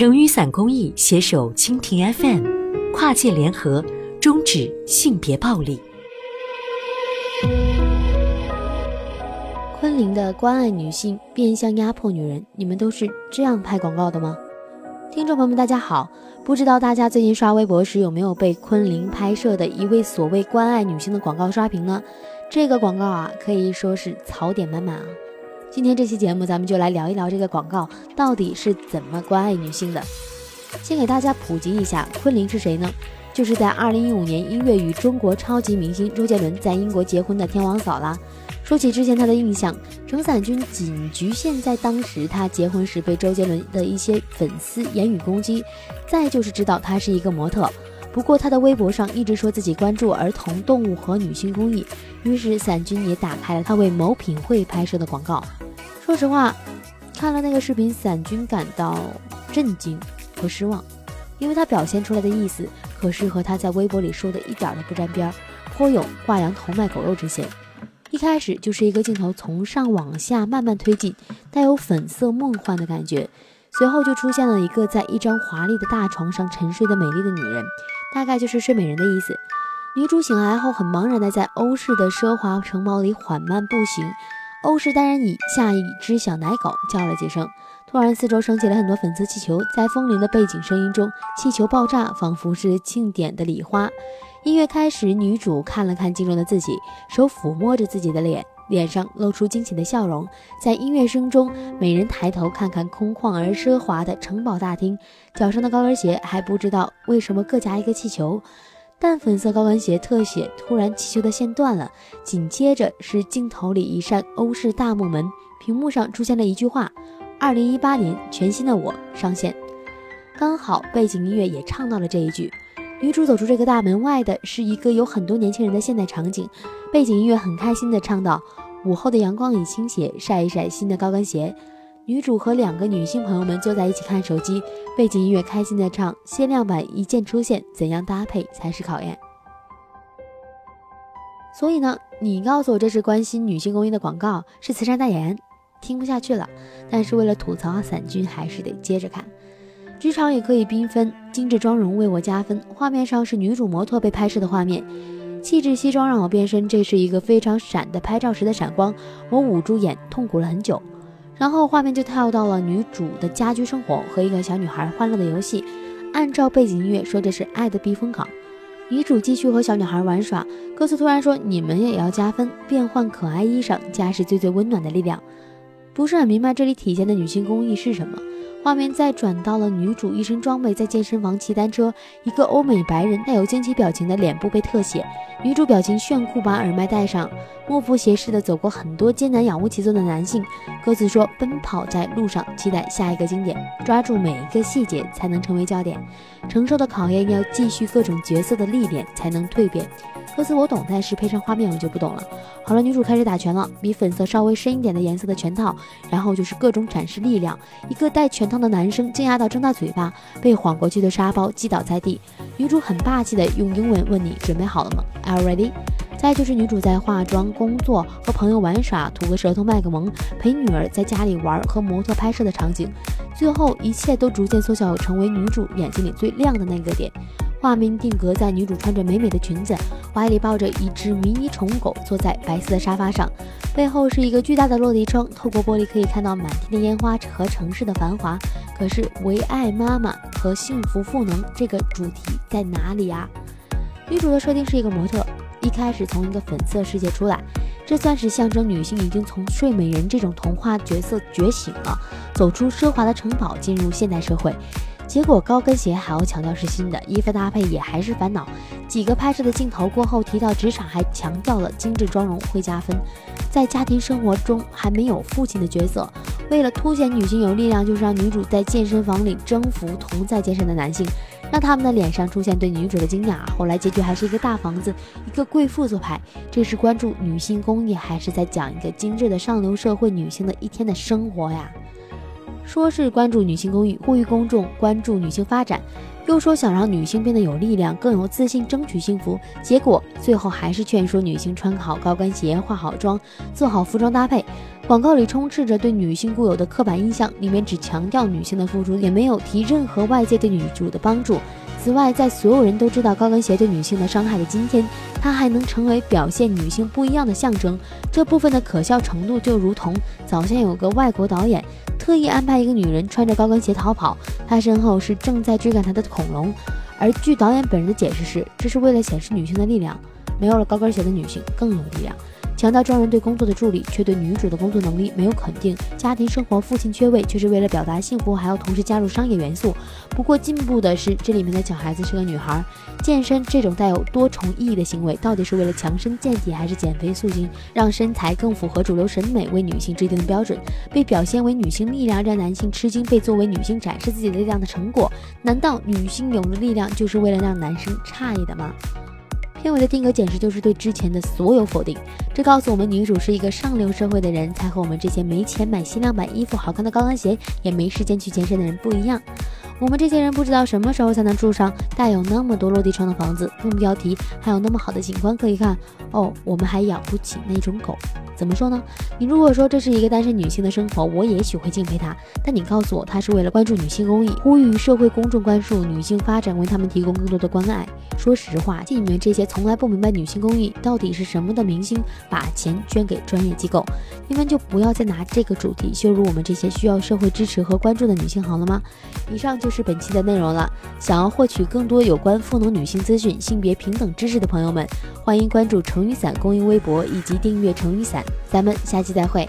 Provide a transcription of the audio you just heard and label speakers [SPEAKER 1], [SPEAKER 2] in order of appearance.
[SPEAKER 1] 成雨伞公益携手蜻蜓 FM，跨界联合，终止性别暴力。
[SPEAKER 2] 昆凌的关爱女性，变相压迫女人，你们都是这样拍广告的吗？听众朋友们，大家好，不知道大家最近刷微博时有没有被昆凌拍摄的一位所谓关爱女性的广告刷屏呢？这个广告啊，可以说是槽点满满啊。今天这期节目，咱们就来聊一聊这个广告到底是怎么关爱女性的。先给大家普及一下，昆凌是谁呢？就是在二零一五年一月与中国超级明星周杰伦在英国结婚的天王嫂啦。说起之前她的印象，程伞君仅局限在当时她结婚时被周杰伦的一些粉丝言语攻击，再就是知道她是一个模特。不过他的微博上一直说自己关注儿童、动物和女性公益，于是伞君也打开了他为某品会拍摄的广告。说实话，看了那个视频，伞君感到震惊和失望，因为他表现出来的意思可是和他在微博里说的一点都不沾边儿，颇有挂羊头卖狗肉之嫌。一开始就是一个镜头从上往下慢慢推进，带有粉色梦幻的感觉，随后就出现了一个在一张华丽的大床上沉睡的美丽的女人，大概就是睡美人的意思。女主醒来后很茫然的在欧式的奢华城堡里缓慢步行。欧式单人椅下一只小奶狗叫了几声，突然四周升起了很多粉色气球，在风铃的背景声音中，气球爆炸，仿佛是庆典的礼花。音乐开始，女主看了看镜中的自己，手抚摸着自己的脸，脸上露出惊喜的笑容。在音乐声中，美人抬头看看空旷而奢华的城堡大厅，脚上的高跟鞋还不知道为什么各夹一个气球。淡粉色高跟鞋特写，突然气球的线断了，紧接着是镜头里一扇欧式大木门，屏幕上出现了一句话：“二零一八年全新的我上线。”刚好背景音乐也唱到了这一句。女主走出这个大门外的是一个有很多年轻人的现代场景，背景音乐很开心的唱道：“午后的阳光已倾斜，晒一晒新的高跟鞋。”女主和两个女性朋友们坐在一起看手机，背景音乐开心的唱，限量版一键出现，怎样搭配才是考验？所以呢，你告诉我这是关心女性公益的广告，是慈善代言，听不下去了。但是为了吐槽伞君，还是得接着看。剧场也可以缤纷，精致妆容为我加分。画面上是女主模特被拍摄的画面，气质西装让我变身，这是一个非常闪的拍照时的闪光，我捂住眼痛苦了很久。然后画面就跳到了女主的家居生活和一个小女孩欢乐的游戏，按照背景音乐说的是爱的避风港。女主继续和小女孩玩耍，歌词突然说你们也要加分，变换可爱衣裳，家是最最温暖的力量。不是很明白这里体现的女性公益是什么。画面再转到了女主一身装备在健身房骑单车，一个欧美白人带有惊奇表情的脸部被特写，女主表情炫酷，把耳麦戴上，莫不斜视的走过很多艰难仰卧起坐的男性。歌词说：“奔跑在路上，期待下一个经典，抓住每一个细节才能成为焦点，承受的考验要继续各种角色的历练才能蜕变。”歌词我懂，但是配上画面我就不懂了。好了，女主开始打拳了，比粉色稍微深一点的颜色的拳套，然后就是各种展示力量。一个带拳当的男生惊讶到张大嘴巴，被晃过去的沙包击倒在地。女主很霸气的用英文问你准备好了吗？Are ready？再就是女主在化妆、工作、和朋友玩耍、吐个舌头、卖个萌、陪女儿在家里玩和模特拍摄的场景。最后一切都逐渐缩小，成为女主眼睛里最亮的那个点。画面定格在女主穿着美美的裙子，怀里抱着一只迷你宠物狗，坐在白色的沙发上，背后是一个巨大的落地窗，透过玻璃可以看到满天的烟花和城市的繁华。可是，唯爱妈妈和幸福赋能这个主题在哪里啊？女主的设定是一个模特，一开始从一个粉色世界出来，这算是象征女性已经从睡美人这种童话角色觉醒了，走出奢华的城堡，进入现代社会。结果高跟鞋还要强调是新的，衣服搭配也还是烦恼。几个拍摄的镜头过后，提到职场还强调了精致妆容会加分。在家庭生活中还没有父亲的角色，为了凸显女性有力量，就是让女主在健身房里征服同在健身的男性，让他们的脸上出现对女主的惊讶。后来结局还是一个大房子，一个贵妇做派。这是关注女性公益，还是在讲一个精致的上流社会女性的一天的生活呀？说是关注女性公益，呼吁公众关注女性发展，又说想让女性变得有力量、更有自信，争取幸福。结果最后还是劝说女性穿好高跟鞋、化好妆、做好服装搭配。广告里充斥着对女性固有的刻板印象，里面只强调女性的付出，也没有提任何外界对女主的帮助。此外，在所有人都知道高跟鞋对女性的伤害的今天，它还能成为表现女性不一样的象征。这部分的可笑程度，就如同早先有个外国导演特意安排一个女人穿着高跟鞋逃跑，她身后是正在追赶她的恐龙。而据导演本人的解释是，这是为了显示女性的力量，没有了高跟鞋的女性更有力量。强调专人对工作的助力，却对女主的工作能力没有肯定。家庭生活父亲缺位，却是为了表达幸福，还要同时加入商业元素。不过进步的是，这里面的小孩子是个女孩。健身这种带有多重意义的行为，到底是为了强身健体，还是减肥塑形，让身材更符合主流审美，为女性制定的标准，被表现为女性力量，让男性吃惊，被作为女性展示自己力量的成果？难道女性有了力量，就是为了让男生诧异的吗？片尾的定格简直就是对之前的所有否定。这告诉我们，女主是一个上流社会的人，才和我们这些没钱买限量版衣服、好看的高跟鞋，也没时间去健身的人不一样。我们这些人不知道什么时候才能住上带有那么多落地窗的房子，用标题还有那么好的景观可以看哦。我们还养不起那种狗。怎么说呢？你如果说这是一个单身女性的生活，我也许会敬佩她。但你告诉我，她是为了关注女性公益，呼吁社会公众关注女性发展，为她们提供更多的关爱。说实话，你们这些从来不明白女性公益到底是什么的明星，把钱捐给专业机构，你们就不要再拿这个主题羞辱我们这些需要社会支持和关注的女性，好了吗？以上就是本期的内容了。想要获取更多有关赋能女性资讯、性别平等知识的朋友们，欢迎关注成雨伞公益微博以及订阅成雨伞。咱们下期再会。